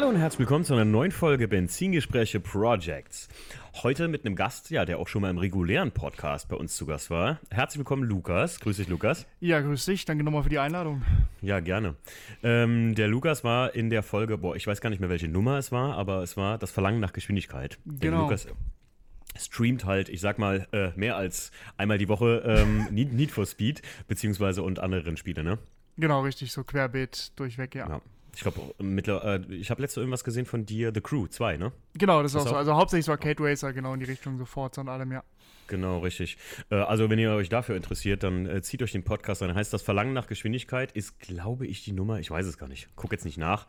Hallo und herzlich willkommen zu einer neuen Folge Benzingespräche Projects. Heute mit einem Gast, ja, der auch schon mal im regulären Podcast bei uns zu Gast war. Herzlich willkommen, Lukas. Grüß dich, Lukas. Ja, grüß dich. Danke nochmal für die Einladung. Ja, gerne. Ähm, der Lukas war in der Folge, boah, ich weiß gar nicht mehr, welche Nummer es war, aber es war das Verlangen nach Geschwindigkeit. Genau. Der Lukas streamt halt, ich sag mal, äh, mehr als einmal die Woche ähm, Need, Need for Speed, beziehungsweise und andere Rennspiele, ne? Genau, richtig, so querbeet durchweg, ja. Ja. Ich glaube, äh, ich habe letzte irgendwas gesehen von dir, The Crew 2, ne? Genau, das ist Das auch so. Also hauptsächlich so Arcade Racer, genau in die Richtung so Forza und allem, ja. Genau, richtig. Äh, Also, wenn ihr euch dafür interessiert, dann äh, zieht euch den Podcast an. Heißt das Verlangen nach Geschwindigkeit ist, glaube ich, die Nummer. Ich weiß es gar nicht. Guck jetzt nicht nach.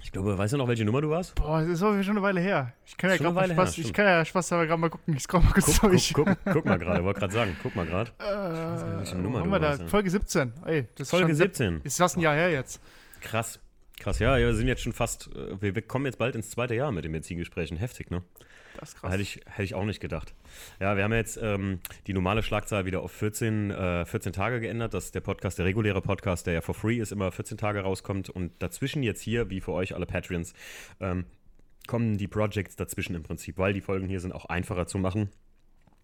Ich glaube, weißt du noch, welche Nummer du warst? Boah, das ist schon eine Weile her. Ich kann ja gerade mal Spaß, her, ich kann ja Spaß aber gerade mal gucken. Ich scroll mal kurz Guck, guck, durch. guck, guck mal gerade. Wollte gerade sagen. Guck mal gerade. Äh, welche Nummer haben du wir da? warst. Folge 17. Ey, das ist Folge schon 17. Ist fast ein Jahr her jetzt. Krass. Krass, ja, wir sind jetzt schon fast, äh, wir wir kommen jetzt bald ins zweite Jahr mit den Benzingesprächen. Heftig, ne? Das ist krass. Hätte ich, hätte ich auch nicht gedacht. Ja, wir haben jetzt ähm, die normale Schlagzahl wieder auf 14, äh, 14 Tage geändert, dass der Podcast, der reguläre Podcast, der ja for free ist, immer 14 Tage rauskommt. Und dazwischen jetzt hier, wie für euch alle Patreons, ähm, kommen die Projects dazwischen im Prinzip, weil die Folgen hier sind auch einfacher zu machen.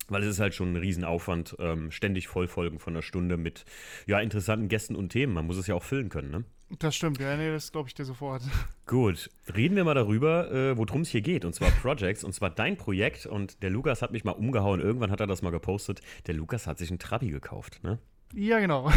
Weil es ist halt schon ein Riesenaufwand, ähm, ständig Vollfolgen von einer Stunde mit ja, interessanten Gästen und Themen. Man muss es ja auch füllen können, ne? Das stimmt, ja, nee, das glaube ich dir sofort. Gut, reden wir mal darüber, äh, worum es hier geht, und zwar Projects, und zwar dein Projekt. Und der Lukas hat mich mal umgehauen, irgendwann hat er das mal gepostet. Der Lukas hat sich einen Trabi gekauft, ne? Ja, genau.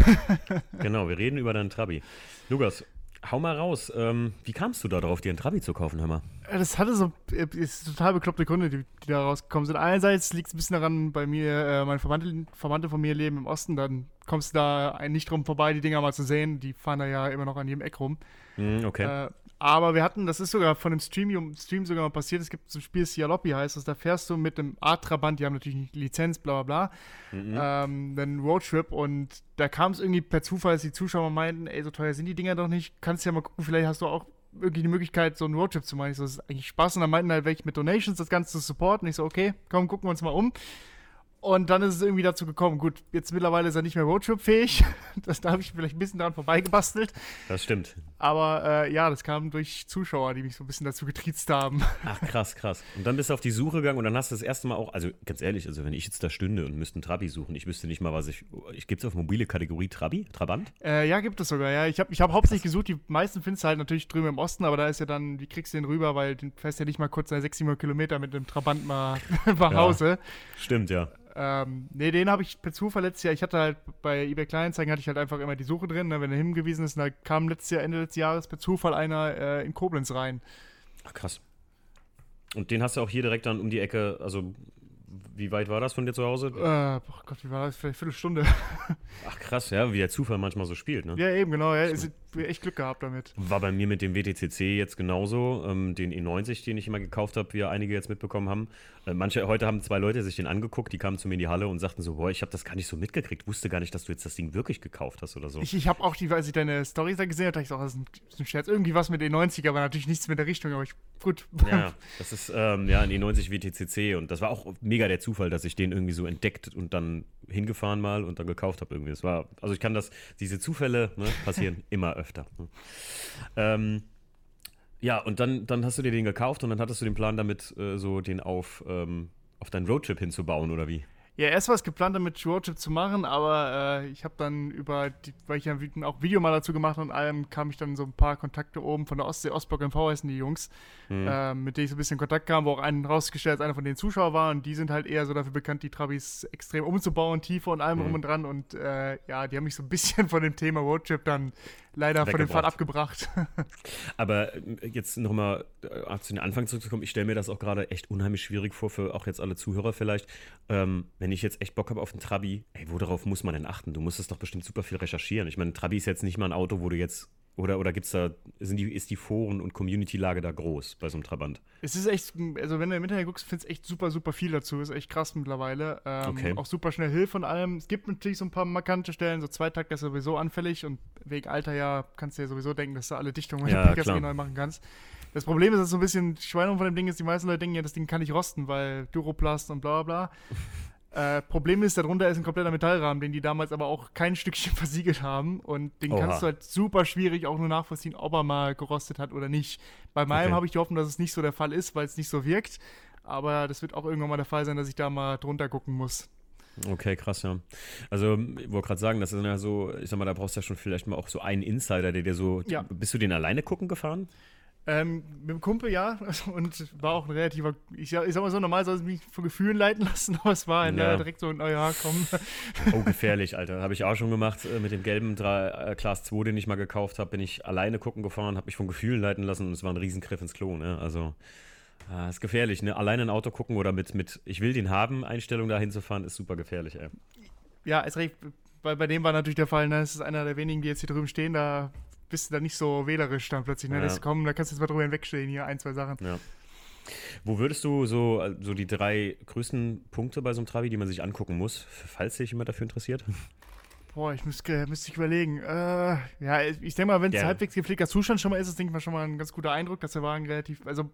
Genau, wir reden über deinen Trabi. Lukas, hau mal raus. Ähm, wie kamst du da drauf, dir einen Trabi zu kaufen, hör mal? Das hatte so äh, ist total bekloppte Gründe, die, die da rausgekommen sind. Einerseits liegt es ein bisschen daran, bei mir, äh, meine Verwandte, Verwandte von mir leben im Osten, dann kommst du da nicht drum vorbei, die Dinger mal zu sehen. Die fahren da ja immer noch an jedem Eck rum. Hm, okay. Äh, aber wir hatten, das ist sogar von dem Stream, Stream sogar mal passiert, es gibt so ein Spiel, Cialoppi heißt das, da fährst du mit dem A-Trabant, die haben natürlich nicht Lizenz, bla bla Mhm. bla, ähm, einen Roadtrip und da kam es irgendwie per Zufall, dass die Zuschauer meinten, ey, so teuer sind die Dinger doch nicht, kannst ja mal gucken, vielleicht hast du auch irgendwie die Möglichkeit, so einen Roadtrip zu machen. Ich so, das ist eigentlich Spaß und dann meinten halt welche mit Donations das Ganze zu supporten. Ich so, okay, komm, gucken wir uns mal um. Und dann ist es irgendwie dazu gekommen, gut, jetzt mittlerweile ist er nicht mehr Roadtrip-fähig. Das, da habe ich vielleicht ein bisschen dran vorbeigebastelt. Das stimmt. Aber äh, ja, das kam durch Zuschauer, die mich so ein bisschen dazu getriezt haben. Ach, krass, krass. Und dann bist du auf die Suche gegangen und dann hast du das erste Mal auch, also ganz ehrlich, also wenn ich jetzt da stünde und müsste einen Trabi suchen, ich wüsste nicht mal, was ich. ich Gibt es auf mobile Kategorie Trabi? Trabant? Äh, ja, gibt es sogar, ja. Ich habe ich hab hauptsächlich gesucht, die meisten findest du halt natürlich drüben im Osten, aber da ist ja dann, wie kriegst du den rüber, weil den fährst ja nicht mal kurz 600 700 Kilometer mit einem Trabant mal nach Hause. Stimmt, ja. Ähm, nee, den habe ich per Zufall letztes Jahr, ich hatte halt bei eBay Kleinanzeigen hatte ich halt einfach immer die Suche drin, ne, wenn er hingewiesen ist, und da kam letztes Jahr, Ende letztes Jahres per Zufall einer äh, in Koblenz rein. Ach, krass. Und den hast du auch hier direkt dann um die Ecke, also wie weit war das von dir zu Hause? Äh, boah Gott, wie war das? Vielleicht eine Viertelstunde. Ach krass, ja, wie der Zufall manchmal so spielt, ne? ja, eben, genau. Ja, ist, echt Glück gehabt damit. War bei mir mit dem WTCC jetzt genauso. Ähm, den E90, den ich immer gekauft habe, wie ja einige jetzt mitbekommen haben. Äh, manche, heute haben zwei Leute sich den angeguckt, die kamen zu mir in die Halle und sagten so, boah, ich habe das gar nicht so mitgekriegt, wusste gar nicht, dass du jetzt das Ding wirklich gekauft hast oder so. Ich, ich habe auch die, als ich deine Storys da gesehen habe, dachte ich so, das ist ein, das ist ein Scherz. Irgendwie was mit E90, aber natürlich nichts mit der Richtung, aber ich, gut. Ja, das ist ähm, ja ein E90 WTCC und das war auch mega der Zufall, dass ich den irgendwie so entdeckt und dann hingefahren mal und dann gekauft habe irgendwie. Das war, also ich kann das, diese Zufälle ne, passieren immer öfter. Ne? Ähm, ja, und dann, dann hast du dir den gekauft und dann hattest du den Plan damit, äh, so den auf, ähm, auf deinen Roadtrip hinzubauen oder wie? Ja, erst war es geplant, damit Roadtrip zu machen, aber äh, ich habe dann über, die, weil ich ja auch Video mal dazu gemacht und allem, kam ich dann so ein paar Kontakte oben von der Ostsee, Ostblock MV heißen die Jungs, äh, mit denen ich so ein bisschen Kontakt kam, wo auch einen rausgestellt, als einer von den Zuschauern war und die sind halt eher so dafür bekannt, die Trabis extrem umzubauen, tiefer und allem rum und dran und äh, ja, die haben mich so ein bisschen von dem Thema Roadtrip dann leider von dem Pfad abgebracht. Aber äh, jetzt nochmal äh, zu den Anfang zurückzukommen, ich stelle mir das auch gerade echt unheimlich schwierig vor, für auch jetzt alle Zuhörer vielleicht. Ähm, wenn ich jetzt echt Bock habe auf einen Trabi, ey, worauf muss man denn achten? Du musstest doch bestimmt super viel recherchieren. Ich meine, ein Trabi ist jetzt nicht mal ein Auto, wo du jetzt, oder, oder gibt's da, sind die, ist die Foren- und Community-Lage da groß bei so einem Trabant? Es ist echt, also wenn du im Internet guckst, findest du echt super, super viel dazu. Ist echt krass mittlerweile. Ähm, Okay. Auch super schnell Hilfe und allem. Es gibt natürlich so ein paar markante Stellen, so Zweitakt ist sowieso anfällig und wegen Alter ja kannst du ja sowieso denken, dass du alle Dichtungen Ja, Pickers klar. neu machen kannst. Das Problem ist, dass so ein bisschen Schweinung von dem Ding ist, die meisten Leute denken ja, das Ding kann nicht rosten, weil Duroplast und bla bla bla. Äh, Problem ist, darunter ist ein kompletter Metallrahmen, den die damals aber auch kein Stückchen versiegelt haben. Und den Oha. kannst du halt super schwierig auch nur nachvollziehen, ob er mal gerostet hat oder nicht. Bei meinem Okay. habe ich die Hoffnung, dass es nicht so der Fall ist, weil es nicht so wirkt. Aber das wird auch irgendwann mal der Fall sein, dass ich da mal drunter gucken muss. Okay, krass, ja. Also, ich wollte gerade sagen, das ist ja so, ich sag mal, da brauchst du ja schon vielleicht mal auch so einen Insider, der dir so. Ja. Bist du den alleine gucken gefahren? Ähm, mit dem Kumpel, ja. Und war auch ein relativer. Ich, sag- ich sag mal so, normal soll es mich von Gefühlen leiten lassen, aber es war ein, Ja. äh, direkt so ein, oh ja, komm. Oh, gefährlich, Alter. Habe ich auch schon gemacht. Äh, Mit dem gelben Dra- äh, Class 2, den ich mal gekauft habe, bin ich alleine gucken gefahren, habe mich von Gefühlen leiten lassen und es war ein Riesengriff ins Klo, ne? Also, äh, ist gefährlich, ne? Alleine ein Auto gucken oder mit, mit ich will den haben, Einstellung da hinzufahren, ist super gefährlich, ey. Ja, ist recht. Bei, bei dem war natürlich der Fall, ne? Das ist einer der wenigen, die jetzt hier drüben stehen, da bist du dann nicht so wählerisch dann plötzlich, ne? Ja. Das, komm, da kannst du jetzt mal drüber hinwegstehen, hier ein, zwei Sachen. Ja. Wo würdest du so, so die drei größten Punkte bei so einem Trabi, die man sich angucken muss, falls sich jemand dafür interessiert? Boah, ich müsste müsste ich überlegen. Äh, ja, ich denke mal, wenn es halbwegs gepflegter Zustand schon mal ist, ist, denke ich mal, schon mal ein ganz guter Eindruck, dass der Wagen relativ. Also,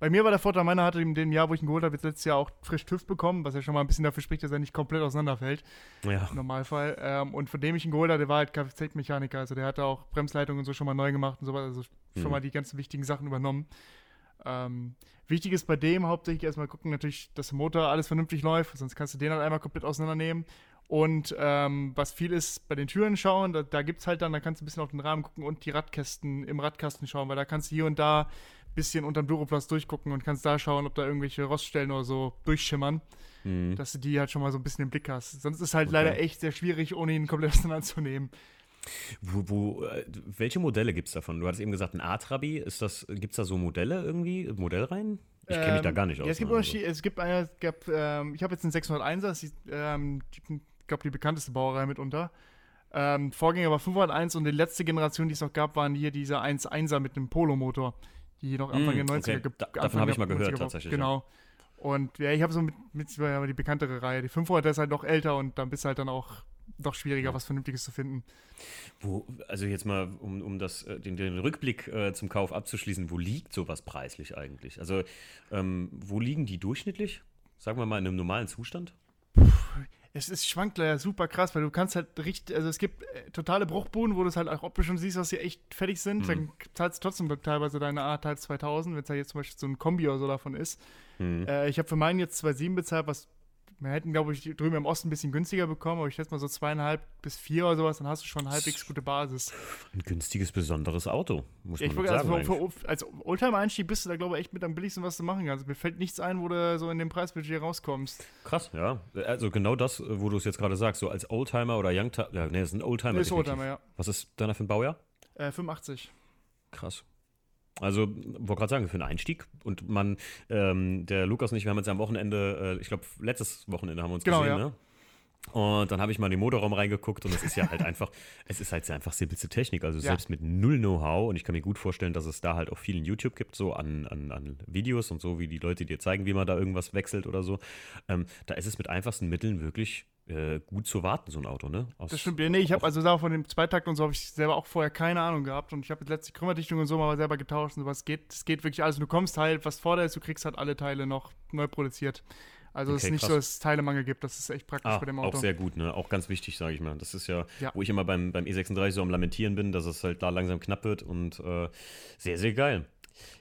bei mir war der Vorteil, meiner hatte in dem Jahr, wo ich ihn geholt habe, jetzt letztes Jahr auch frisch TÜV bekommen, was ja schon mal ein bisschen dafür spricht, dass er nicht komplett auseinanderfällt. Ja. im Normalfall. Ähm, und von dem ich ihn geholt habe, der war halt Kfz-Mechaniker. Also der hatte auch Bremsleitungen und so schon mal neu gemacht und so weiter. Also schon Mhm. mal die ganzen wichtigen Sachen übernommen. Ähm, wichtig ist bei dem hauptsächlich erstmal gucken, natürlich, dass der Motor alles vernünftig läuft, sonst kannst du den halt einmal komplett auseinandernehmen. Und ähm, was viel ist, bei den Türen schauen, da, da gibt es halt dann, da kannst du ein bisschen auf den Rahmen gucken und die Radkästen im Radkasten schauen, weil da kannst du hier und da ein bisschen unterm Duroplast durchgucken und kannst da schauen, ob da irgendwelche Roststellen oder so durchschimmern Mhm. dass du die halt schon mal so ein bisschen im Blick hast. Sonst ist halt Okay. leider echt sehr schwierig, ohne ihn komplett auseinanderzunehmen. Wo, wo, äh, welche Modelle gibt es davon? Du hattest eben gesagt, ein A-Trabi. Gibt es da so Modelle irgendwie? Modellreihen? Ich kenne mich da Ähm, gar nicht aus. Ja, es gibt ne? Unterschiede. Es gibt eine, es gab, ähm, ich habe jetzt einen 601er, das ist, ähm, glaube, die bekannteste Baureihe mitunter. Ähm, Vorgänger war 501 und die letzte Generation, die es noch gab, waren hier diese 1.1er mit einem Polomotor, die noch Anfang Mm, der 90er okay. ge- Da- davon habe ich mal gehört, 90er war. tatsächlich, ja. Genau. Und ja, ich habe so mit, mit ja, die bekanntere Reihe. Die 500er ist halt noch älter und dann bist du halt dann auch doch schwieriger, Ja. was Vernünftiges zu finden. Wo, also jetzt mal, um, um das, äh, den, den Rückblick äh, zum Kauf abzuschließen, wo liegt sowas preislich eigentlich? Also, ähm, wo liegen die durchschnittlich? Sagen wir mal in einem normalen Zustand? Es ist schwankt leider super krass, weil du kannst halt richtig, also es gibt äh, totale Bruchbuden, wo du es halt auch optisch schon siehst, dass sie echt fertig sind. Mhm. Dann zahlst du trotzdem teilweise deine A teils 2000, wenn es halt jetzt zum Beispiel so ein Kombi oder so davon ist. Hm. Äh, ich habe für meinen jetzt 2,7 bezahlt, was wir hätten, glaube ich, drüben im Osten ein bisschen günstiger bekommen, aber ich schätze mal so zweieinhalb bis vier oder sowas, dann hast du schon halbwegs gute Basis. Ein günstiges, besonderes Auto, muss Ja, ich man wollte sagen. also für, als Oldtimer-Einstieg bist du da, glaube ich, echt mit am billigsten, was du machen kannst. Mir fällt nichts ein, wo du so in dem Preisbudget rauskommst. Krass, ja. Also genau das, äh, wo du es jetzt gerade sagst, so als Oldtimer oder Youngtimer, ja, nee, das ist ein Oldtimer. ist definitiv. Oldtimer, ja. Was ist deiner für ein Baujahr? Äh, 85. Krass. Also, wollte gerade sagen, für einen Einstieg. Und man, ähm, der Lukas und ich, wir haben uns ja am Wochenende, äh, ich glaube, letztes Wochenende haben wir uns Genau, gesehen, ja. ne? Und dann habe ich mal in den Motorraum reingeguckt und es ist ja halt einfach, es ist halt sehr einfach simpelste Technik. Also Ja. selbst mit null Know-how und ich kann mir gut vorstellen, dass es da halt auch vielen YouTube gibt, so an, an, an Videos und so, wie die Leute dir zeigen, wie man da irgendwas wechselt oder so. Ähm, da ist es mit einfachsten Mitteln wirklich äh, gut zu warten, so ein Auto, ne? Aus, Das stimmt. Ja, nee, ich habe also da von dem Zweitakt und so habe ich selber auch vorher keine Ahnung gehabt und ich habe jetzt letzte Krümmerdichtung und so mal selber getauscht und sowas geht. Es geht wirklich alles. Du kommst halt, was vor dir ist, du kriegst halt alle Teile noch neu produziert. Also es Okay, ist nicht krass. so, dass es Teilemangel gibt. Das ist echt praktisch Ah, bei dem auch Auto. sehr gut, ne? Auch ganz wichtig, sage ich mal. Das ist ja, Ja. wo ich immer beim, beim E36 so am Lamentieren bin, dass es halt da langsam knapp wird und äh, sehr, sehr geil.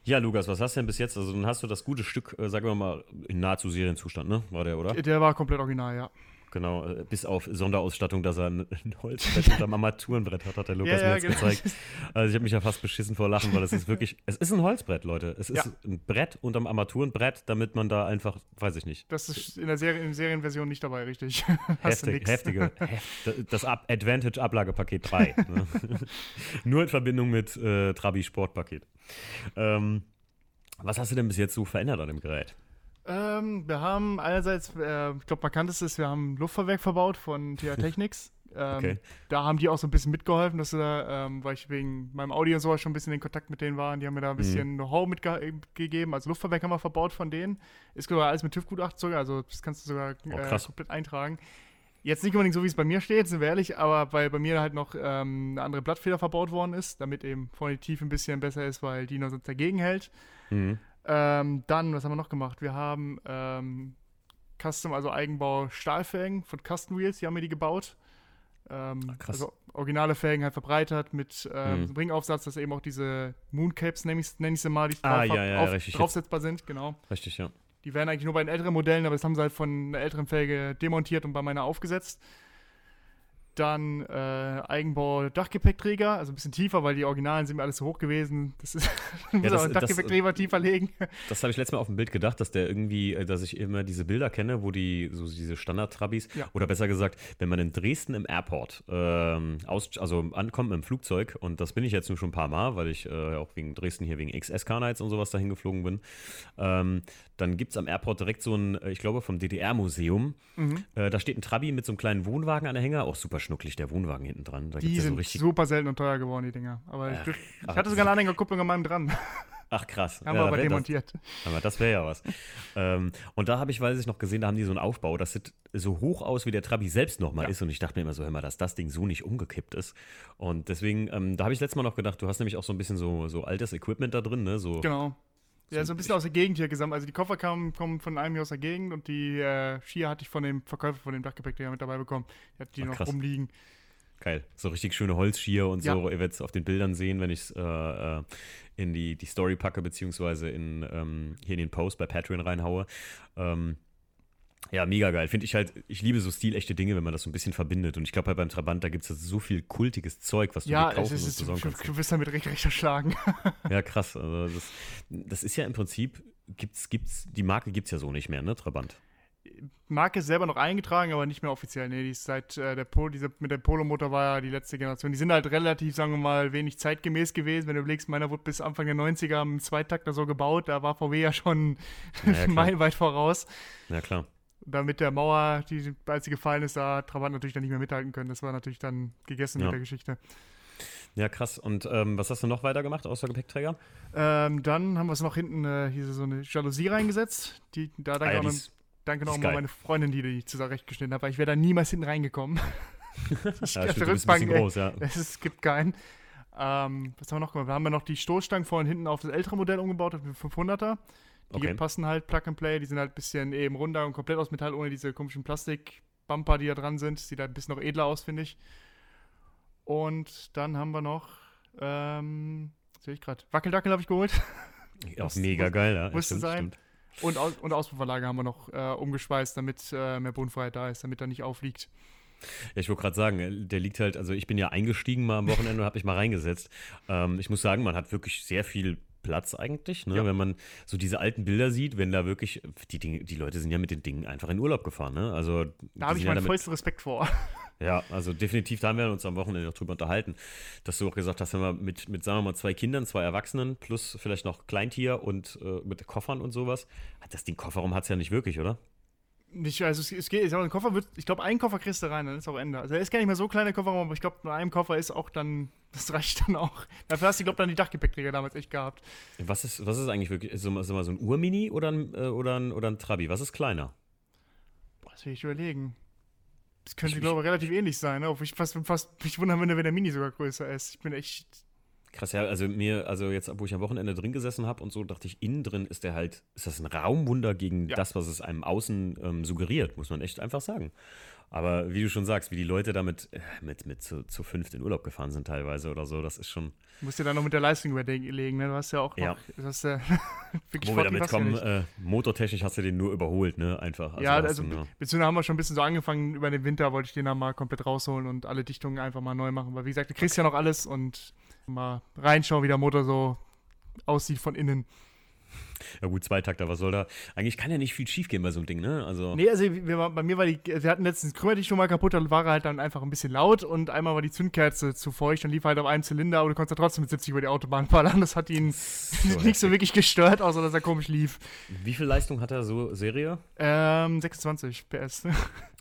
Ja, Lukas, was hast du denn bis jetzt? Also, dann hast du das gute Stück, äh, sagen wir mal, in nahezu Serienzustand, ne? War der, oder? Der war komplett original, ja. Genau, äh, bis auf Sonderausstattung, dass er ein, Holzbrett unterm Armaturenbrett hat, hat der Lukas Ja, mir ja, jetzt genau. gezeigt. Also ich habe mich ja fast beschissen vor Lachen, weil es ist wirklich, es ist ein Holzbrett, Leute. Es ist Ja. ein Brett unterm Armaturenbrett, damit man da einfach, weiß ich nicht, Das ist in der Serie, in Serienversion nicht dabei, richtig. Hast du Heftig, heftige, heft, das Advantage Ablagepaket 3. Ne? Nur in Verbindung mit äh, Trabi Sportpaket. Ähm, was hast du denn bis jetzt so verändert an dem Gerät? Ähm, wir haben einerseits, äh, ich glaube, markantest ist, wir haben ein Luftfahrwerk verbaut von TH Technics. Ähm, Okay. Da haben die auch so ein bisschen mitgeholfen, dass da, ähm, weil ich wegen meinem Audi und sowas schon ein bisschen in Kontakt mit denen war. und Die haben mir da ein Mhm. bisschen Know-how mitgegeben. Also Luftfahrwerk haben wir verbaut von denen. Ist sogar alles mit TÜV-Gutachten sogar, also das kannst du sogar Oh, äh, komplett eintragen. Jetzt nicht unbedingt so, wie es bei mir steht, sind wir ehrlich, aber weil bei mir halt noch ähm, eine andere Blattfeder verbaut worden ist, damit eben vorne die Tiefe ein bisschen besser ist, weil die noch sonst dagegen hält. Mhm. Ähm, dann, was haben wir noch gemacht? Wir haben ähm, Custom, also Eigenbau Stahlfelgen von Custom Wheels, die haben mir die gebaut. Ähm, Ach, krass. Also originale Felgen halt verbreitert mit ähm, Mhm. Ringaufsatz, dass eben auch diese Mooncaps, nenne ich, nenn ich sie mal, die Ah, drauf, ja, ja, auf, richtig. draufsetzbar sind, genau. Richtig, ja. Die wären eigentlich nur bei den älteren Modellen, aber das haben sie halt von einer älteren Felge demontiert und bei meiner aufgesetzt. Dann äh, Eigenbau Dachgepäckträger, also ein bisschen tiefer, weil die Originalen sind mir alles zu hoch gewesen. Das ist, muss das- auch Dachgepäckträger tiefer legen. Das habe ich letztes Mal auf dem Bild gedacht, dass der irgendwie, äh, dass ich immer diese Bilder kenne, wo die, so diese Standard-Trabis, Ja. oder besser gesagt, wenn man in Dresden im Airport ähm, aus, also ankommt mit dem Flugzeug, und das bin ich jetzt nur schon ein paar Mal, weil ich äh, auch wegen Dresden hier wegen XS-Carnights und sowas dahin geflogen bin, ähm, dann gibt es am Airport direkt so ein, äh, ich glaube, vom DDR-Museum, Mhm. äh, da steht ein Trabi mit so einem kleinen Wohnwagen an der Hänger, auch super schnucklig, der Wohnwagen hinten dran. Da Die ja sind so richtig. super selten und teuer geworden, die Dinger. Aber Ach, ich, hatte sogar eine Anhängerkupplung an meinem dran. Ach krass. Haben Ja, wir aber wär das- demontiert. Aber das wäre ja was. ähm, und da habe ich, weiß ich noch gesehen, da haben die so einen Aufbau, das sieht so hoch aus, wie der Trabi selbst nochmal Ja. ist. Und ich dachte mir immer so, hör mal, dass das Ding so nicht umgekippt ist. Und deswegen, ähm, da habe ich letztes Mal noch gedacht, du hast nämlich auch so ein bisschen so, so altes Equipment da drin, ne? So, Genau. Ja, So ein bisschen aus der Gegend hier gesammelt. Also die Koffer kamen, kommen von einem hier aus der Gegend und die äh, Skier hatte ich von dem Verkäufer von dem Dachgepäckträger mit dabei bekommen. Die hat die Ach, noch krass. rumliegen. geil. So richtig schöne Holzschier und Ja. so. Ihr werdet es auf den Bildern sehen, wenn ich es äh, äh, in die, die Story packe, beziehungsweise in, ähm, hier in den Post bei Patreon reinhaue. Ähm, ja, mega geil. Finde ich halt, ich liebe so stilechte Dinge, wenn man das so ein bisschen verbindet. Und ich glaube halt beim Trabant, da gibt es so viel kultiges Zeug, was du Ja, dir kaufen es ist, und besorgen du, kannst. du wirst damit recht, recht erschlagen. Ja, krass. Also das, das ist ja im Prinzip, gibt's, gibt's, die Marke gibt es ja so nicht mehr, ne, Trabant? Marke ist selber noch eingetragen, aber nicht mehr offiziell. Nee, die ist seit äh, der Polo, diese mit der Polo-Motor war ja die letzte Generation. Die sind halt relativ, sagen wir mal, wenig zeitgemäß gewesen. Wenn du überlegst, meiner wurde bis Anfang der 90er im Zweitakter so gebaut, da war VW ja schon Ja, ja, meilenweit voraus. Ja, klar. Da mit der Mauer, die, als sie gefallen ist, da hat Trabant natürlich dann nicht mehr mithalten können. Das war natürlich dann gegessen Ja. mit der Geschichte. Ja, krass. Und ähm, was hast du noch weitergemacht außer Gepäckträger? Ähm, dann haben wir es noch hinten äh, hier so eine Jalousie reingesetzt. Die, da danke, Ah, ja, auch die noch, ist- danke noch mal meine Freundin, die die zurechtgeschnitten hat, weil ich wäre da niemals hinten reingekommen. ich, Ja, stimmt, Rückbank, groß, ja. Es ist, gibt keinen. Ähm, was haben wir noch gemacht? Wir haben ja noch die Stoßstangen vorne und hinten auf das ältere Modell umgebaut, auf den 500er. Die Okay. passen halt Plug and Play, die sind halt ein bisschen eben runder und komplett aus Metall, ohne diese komischen Plastik-Bumper, die da dran sind. Sieht halt ein bisschen noch edler aus, finde ich. Und dann haben wir noch, ähm, sehe ich gerade, Wackeldackel habe ich geholt. Auch Muss- mega muss- geil, ja. musste Stimmt, sein. stimmt. Und, Aus und Auspuffanlage haben wir noch äh, umgeschweißt, damit äh, mehr Bodenfreiheit da ist, damit er nicht aufliegt. Ja, ich wollte gerade sagen, äh, der liegt halt, also ich bin ja eingestiegen mal am Wochenende und habe mich mal reingesetzt. Ähm, ich muss sagen, man hat wirklich sehr viel Platz eigentlich, ne? Ja. wenn man so diese alten Bilder sieht, wenn da wirklich, die, Dinge, die Leute sind ja mit den Dingen einfach in Urlaub gefahren. Ne? Also, Da habe ich ja meinen damit- vollsten Respekt vor. Ja, also definitiv, da haben wir uns am Wochenende noch drüber unterhalten, dass du auch gesagt hast, wenn wir mit, mit, sagen wir mal, zwei Kindern, zwei Erwachsenen plus vielleicht noch Kleintier und äh, mit Koffern und sowas, das Ding Kofferraum hat es ja nicht wirklich, oder? Nicht, also es, es geht, ich, mal, ein Koffer wird, ich glaube, einen Koffer kriegst du rein, dann ist auch Ende. Also er ist gar nicht mehr so klein, der Kofferraum, aber ich glaube, nur einem Koffer ist auch dann, das reicht dann auch. Dafür hast du, glaube dann die Dachgepäckträger damals echt gehabt. Was ist, was ist eigentlich wirklich, so, mal- so, mal so ein Urmini oder ein, äh, oder, ein, oder ein Trabi? Was ist kleiner? Boah, das will ich überlegen. Das könnte, Ich- glaube ich, relativ ähnlich sein, ne? Ich fast, fast mich wundern würde, wenn der Mini sogar größer ist. Ich bin echt. Krass, ja, also mir, also jetzt, wo ich am Wochenende drin gesessen habe und so, dachte ich, innen drin ist der halt, ist das ein Raumwunder gegen Ja. das, was es einem außen ähm, suggeriert, muss man echt einfach sagen. Aber wie du schon sagst, wie die Leute damit äh, mit, mit zu, zu fünft in Urlaub gefahren sind teilweise oder so, das ist schon, Du musst dir dann noch mit der Leistung überlegen, ne? Du hast ja auch noch. Ja. Das hast ja wirklich wo wir damit ja kommen, äh, motortechnisch hast du den nur überholt, ne, einfach. Also ja, also du nur- beziehungsweise haben wir schon ein bisschen so angefangen, über den Winter wollte ich den dann mal komplett rausholen und alle Dichtungen einfach mal neu machen. Weil wie gesagt, du kriegst ja noch alles und mal reinschauen, wie der Motor so aussieht von innen. ja gut, Zweitakter, was soll da, eigentlich kann ja nicht viel schief gehen bei so einem Ding, ne, also, Nee, also wir, bei mir war die, wir hatten letztens Krümmerdichtung mal kaputt, da war er halt dann einfach ein bisschen laut und einmal war die Zündkerze zu feucht und lief halt auf einem Zylinder, aber du konntest ja trotzdem mit 70 über die Autobahn ballern. Das hat ihn nicht so wirklich gestört, außer dass er komisch lief. wie viel Leistung hat er so Serie? Ähm, 26 PS.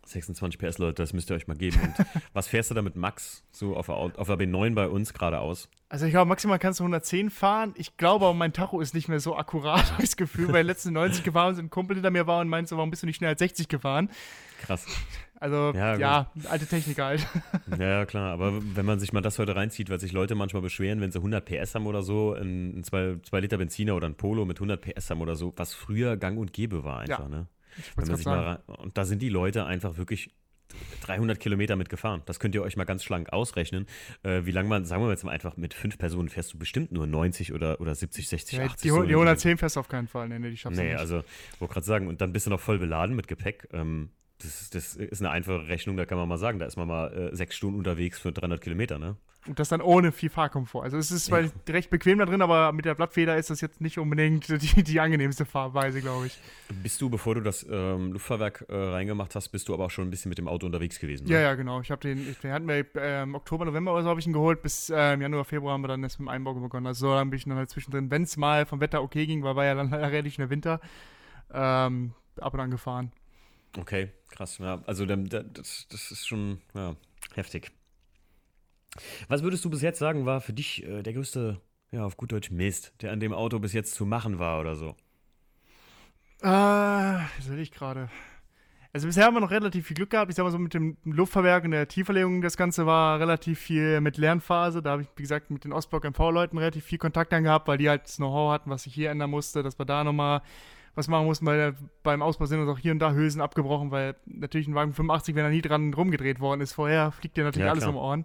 26 PS, Leute, das müsst ihr euch mal geben. Und was fährst du da mit Max so auf der, Au- auf der B9 bei uns geradeaus? Also ich glaube, maximal kannst du 110 fahren. Ich glaube mein Tacho ist nicht mehr so akkurat, habe ich das Gefühl, weil letzten 90 gefahren sind, ein Kumpel hinter mir war und meinte so, warum bist du nicht schneller als 60 gefahren? Krass. Also, Ja, ja, alte Technik halt. Ja, ja, klar. Aber wenn man sich mal das heute reinzieht, weil sich Leute manchmal beschweren, wenn sie 100 PS haben oder so, ein 2 Liter Benziner oder ein Polo mit 100 PS haben oder so, was früher gang und gäbe war einfach, Ja. ne? Wenn man sich mal, und da sind die Leute einfach wirklich 300 Kilometer mit gefahren. Das könnt ihr euch mal ganz schlank ausrechnen. Äh, wie lange man, sagen wir jetzt mal einfach, mit fünf Personen fährst du bestimmt nur 90 oder, oder 70, 60, Ja, 80. die, so die in 110 fährst du auf keinen Fall. Nee, nee, die schaffst du Nee, nicht. also, wollte gerade sagen, und dann bist du noch voll beladen mit Gepäck. Ähm, das, ist- das ist eine einfache Rechnung, da kann man mal sagen, da ist man mal äh, sechs Stunden unterwegs für 300 Kilometer, ne? Und das dann ohne viel Fahrkomfort. Also es ist weil recht bequem da drin, aber mit der Blattfeder ist das jetzt nicht unbedingt die, die angenehmste Fahrweise, glaube ich. Bist du, bevor du das ähm, Luftfahrwerk äh, reingemacht hast, bist du aber auch schon ein bisschen mit dem Auto unterwegs gewesen? Ja, ne? ja, genau. Ich habe den, ich, den hatten wir ähm, Oktober, November oder so habe ich ihn geholt. Bis ähm, Januar, Februar haben wir dann erst mit dem Einbau begonnen. Also so dann bin ich dann halt zwischendrin, wenn es mal vom Wetter okay ging, weil war ja dann relativ schnell Winter, ähm, ab und an gefahren. Okay, krass. Ja, also das, das ist schon ja, heftig. Was würdest du bis jetzt sagen, war für dich äh, der größte, ja, auf gut Deutsch Mist, der an dem Auto bis jetzt zu machen war oder so? Äh, was will ich gerade? Also bisher haben wir noch relativ viel Glück gehabt. Ich sag mal so mit dem Luftfahrwerk und der Tieferlegung, das Ganze war relativ viel mit Lernphase. Da habe ich, wie gesagt, mit den Ostblock MV-Leuten relativ viel Kontakt dann gehabt, weil die halt das Know-how hatten, was sich hier ändern musste, dass wir da nochmal was machen mussten, weil beim Ausbau sind uns auch hier und da Hülsen abgebrochen, weil natürlich ein Wagen 85, wenn er nie dran rumgedreht worden ist vorher, fliegt dir natürlich Ja, alles klar. um Ohren.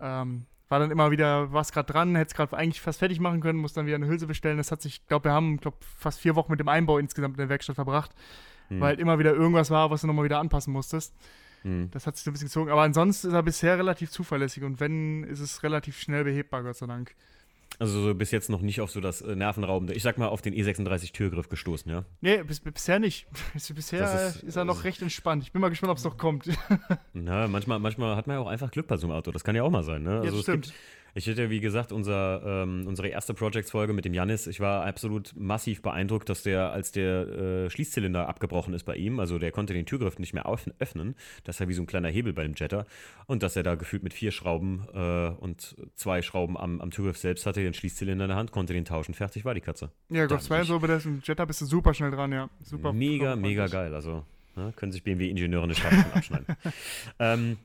Ähm, war dann immer wieder, war es gerade dran, hätte es gerade eigentlich fast fertig machen können, muss dann wieder eine Hülse bestellen. Das hat sich, ich glaube, wir haben glaub, fast vier Wochen mit dem Einbau insgesamt in der Werkstatt verbracht, Hm. weil halt immer wieder irgendwas war, was du nochmal wieder anpassen musstest. Hm. Das hat sich so ein bisschen gezogen. Aber ansonsten ist er bisher relativ zuverlässig und wenn, ist es relativ schnell behebbar, Gott sei Dank. Also so bis jetzt noch nicht auf so das äh, nervenraubende, ich sag mal auf den E36 Türgriff gestoßen, ja? Nee, bis, bisher nicht. bisher Das ist, ist- er noch das- recht entspannt. Ich bin mal gespannt, ob es noch kommt. Na, manchmal, manchmal hat man ja auch einfach Glück bei so einem Auto. Das kann ja auch mal sein, ne? Ja, das es stimmt. Gibt, ich hätte, wie gesagt, unser, ähm, unsere erste Projects-Folge mit dem Janis, ich war absolut massiv beeindruckt, dass der, als der äh, Schließzylinder abgebrochen ist bei ihm, also der konnte den Türgriff nicht mehr öffnen, das ist ja wie so ein kleiner Hebel bei dem Jetter, und dass er da gefühlt mit vier Schrauben äh, und zwei Schrauben am, am Türgriff selbst hatte, den Schließzylinder in der Hand, konnte den tauschen, fertig war die Katze. Ja, Gott sei Dank, so bei dem Jetta bist du super schnell dran, ja. Super. mega, mega geil. Also ne, können sich BMW-Ingenieure eine Scheibe abschneiden. ähm,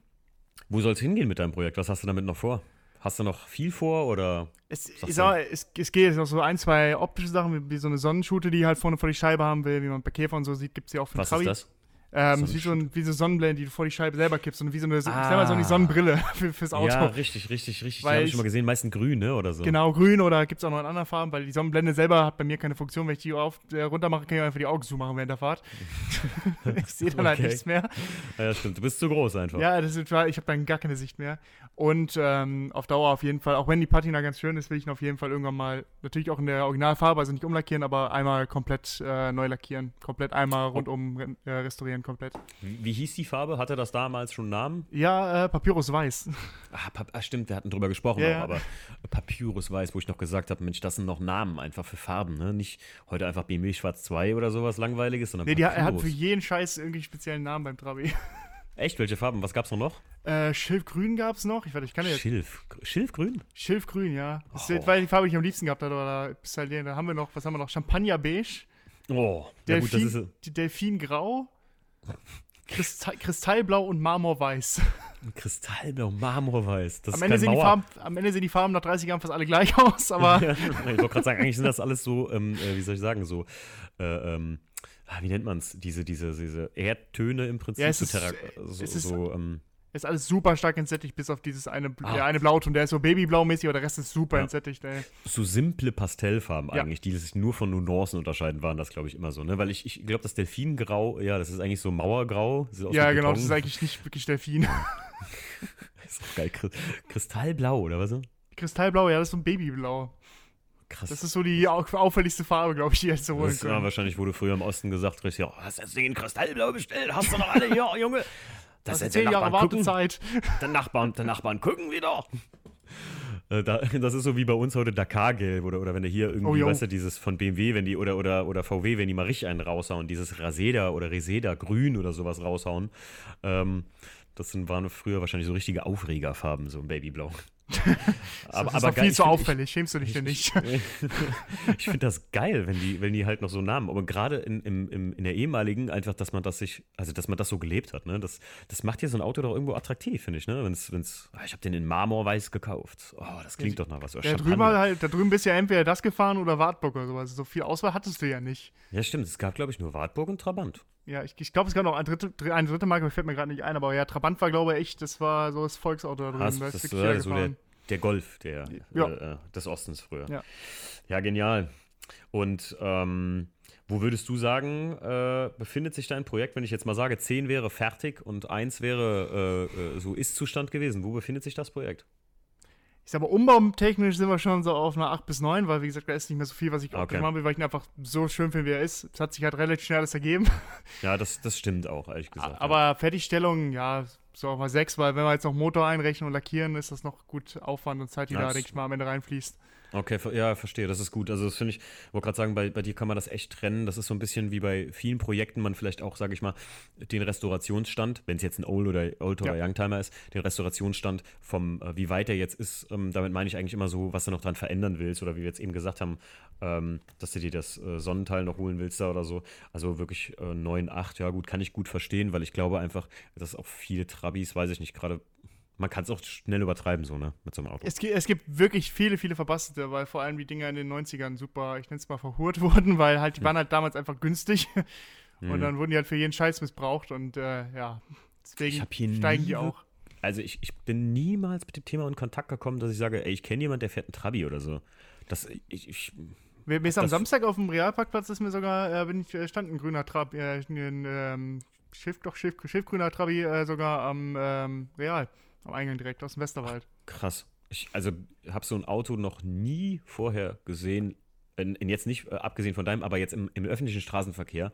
wo soll es hingehen mit deinem Projekt? Was hast du damit noch vor? Hast du noch viel vor oder? Es, mal, es, es geht jetzt noch so ein, zwei optische Sachen, wie, so eine Sonnenschute, die halt vorne vor die Scheibe haben will, wie man bei Käfer und so sieht, gibt es ja auch für den Was Trabi. ist das? Ähm, ist wie so, ein, wie so Sonnenblende, die du vor die Scheibe selber kippst und wie so eine, sag mal, so eine Ah. Sonnenbrille für, fürs Auto. Ja, richtig, richtig, richtig. Die Weil habe ich schon mal gesehen, meistens grün, ne? Oder so. Genau, grün oder gibt es auch noch in anderen Farben, weil die Sonnenblende selber hat bei mir keine Funktion. Wenn ich die auf, äh, runter mache, kann ich einfach die Augen zumachen während der Fahrt. ich sehe dann halt Okay. nichts mehr. Ja, stimmt. Du bist zu groß einfach. Ja, das ist, ich habe dann gar keine Sicht mehr. Und ähm, auf Dauer auf jeden Fall, auch wenn die Patina ganz schön ist, will ich ihn auf jeden Fall irgendwann mal, natürlich auch in der Originalfarbe, also nicht umlackieren, aber einmal komplett äh, neu lackieren. Komplett einmal rundum äh, restaurieren, komplett. Wie, wie hieß die Farbe? Hatte das damals schon einen Namen? Ja, äh, Papyrus Weiß. Ah, Pap ah, stimmt, wir hatten drüber gesprochen, Ja, auch, aber Papyrus weiß, wo ich noch gesagt habe, Mensch, das sind noch Namen einfach für Farben, ne? Nicht heute einfach BMW Schwarz 2 oder sowas langweiliges, sondern Nee, die, er hat Papyrus. für jeden Scheiß irgendwie speziellen Namen beim Trabi. Echt, welche Farben? Was gab's noch noch? Äh, Schilfgrün gab es noch. Ich, warte, ich kann jetzt. Schilf. Schilfgrün? Schilfgrün, ja. Das Oh. ist, weil die Farbe, die ich am liebsten gehabt habe, ist halt, da haben wir noch, was haben wir noch? Champagnerbeige, Oh, ja gut, das ist Delfingrau, Kristall, Kristallblau und Marmorweiß. Kristallblau, Marmorweiß. Das Am Ende, sehen die. Farben, am Ende sehen die Farben nach 30 Jahren fast alle gleich aus, aber ich wollte gerade sagen, eigentlich sind das alles so, ähm, äh, wie soll ich sagen, so, äh, ähm, ah, wie nennt man es? Diese, diese, diese Erdtöne im Prinzip. Ja, es so, ist- so, es ist- so ähm, ist alles super stark entsättigt, bis auf dieses eine, Ah. der eine Blauton, der ist so Babyblau-mäßig, aber der Rest ist super Ja. entsättigt, ey. so simple Pastellfarben Ja. eigentlich, die sich nur von Nuancen unterscheiden, waren das, glaube ich, immer so. Ne? Weil ich, ich glaube, das Delfingrau, ja, das ist eigentlich so Mauergrau. Ja, genau, Beton. das ist eigentlich nicht wirklich Delfin. ist auch geil. Kri- Kristallblau, oder was? Kristallblau, ja, das ist so ein Babyblau. Krass. Das ist so die au auffälligste Farbe, glaube ich, die jetzt so holen Das ja, können. wahrscheinlich wurde früher im Osten gesagt, richtig, ja, hast du jetzt den Kristallblau bestellt? Hast du noch alle hier, Junge? Das ist zehn Jahre. Wartezeit. Der Nachbarn, der Nachbarn gucken wieder. Äh, da, das ist so wie bei uns heute Dakar-Gelb oder, oder wenn du hier irgendwie, Oh, weißt du, dieses von BMW, wenn die oder, oder, oder VW, wenn die mal richtig einen raushauen, dieses Raseda oder Reseda Grün oder sowas raushauen. Ähm, das sind, waren früher wahrscheinlich so richtige Aufregerfarben, so ein Babyblau. das ist doch geil, viel ich zu find- auffällig, schämst du dich denn nicht? ich finde das geil, wenn die, wenn die halt noch so Namen, aber gerade in, im, in der ehemaligen, einfach, dass man das sich, also dass man das so gelebt hat, ne? Das, das macht ja so ein Auto doch irgendwo attraktiv, finde ich, ne? Wenn's, wenn's, ah, ich habe den in Marmorweiß gekauft. Oh, das klingt doch nach was. Ja, Champagner. drüben halt, da drüben bist du ja entweder das gefahren oder Wartburg oder sowas. So viel Auswahl hattest du ja nicht. Ja, stimmt. Es gab, glaube ich, nur Wartburg und Trabant. Ja, ich, ich glaube, es gab noch eine dritte, eine dritte Marke, fällt mir gerade nicht ein, aber ja, Trabant war, glaube ich, echt, das war so das Volksauto da. Ah, das, da das, ist das, wirklich war so der, der Golf der, Ja. äh, äh, des Ostens früher. Ja. ja genial. Und ähm, wo würdest du sagen, äh, befindet sich dein Projekt, wenn ich jetzt mal sage, 10 wäre fertig und 1 wäre äh, äh, so Ist-Zustand gewesen? Wo befindet sich das Projekt? Ich sag mal, umbautechnisch sind wir schon so auf einer 8 bis 9, weil wie gesagt, da ist nicht mehr so viel, was ich Okay. machen will, weil ich ihn einfach so schön finde, wie er ist. Es hat sich halt relativ schnell alles ergeben. Ja, das, das stimmt auch, ehrlich gesagt. ja. Aber Fertigstellung, ja, so auf mal 6, weil wenn wir jetzt noch Motor einrechnen und lackieren, ist das noch gut Aufwand und Zeit, die Ja, da, denke ich mal, am Ende reinfließt. Okay, ja, verstehe, das ist gut. Also das finde ich, wollte gerade sagen, bei, bei dir kann man das echt trennen. Das ist so ein bisschen wie bei vielen Projekten, man vielleicht auch, sage ich mal, den Restaurationsstand, wenn es jetzt ein Old oder Old oder Ja. Youngtimer ist, den Restaurationsstand vom, äh, wie weit er jetzt ist, ähm, damit meine ich eigentlich immer so, was du noch dran verändern willst oder wie wir jetzt eben gesagt haben, ähm, dass du dir das äh, Sonnenteil noch holen willst da oder so. Also wirklich äh, 9, 8, ja gut, kann ich gut verstehen, weil ich glaube einfach, dass auch viele Trabis, weiß ich nicht, gerade, man kann es auch schnell übertreiben so, ne, mit so einem Auto. Es, es gibt wirklich viele, viele Verbastete, weil vor allem die Dinger in den 90ern super, ich nenne es mal, verhurt wurden, weil halt die waren halt damals einfach günstig und Mhm. dann wurden die halt für jeden Scheiß missbraucht und äh, ja, deswegen steigen nie die wir- auch. Also ich, ich bin niemals mit dem Thema in Kontakt gekommen, dass ich sage, ey, ich kenne jemanden, der fährt einen Trabi oder so. Das, ich, ich, Mir, mir ist am Samstag auf dem Realparkplatz ist mir sogar, äh, bin ich, äh, stand ein grüner Trabi, äh, ein ähm, Schiff, doch Schiff, Schiffgrüner Trabi äh, sogar am ähm, Real, am Eingang direkt aus dem Westerwald. krass. Ich, also habe so ein Auto noch nie vorher gesehen, in, in jetzt nicht, äh, abgesehen von deinem, aber jetzt im, im öffentlichen Straßenverkehr,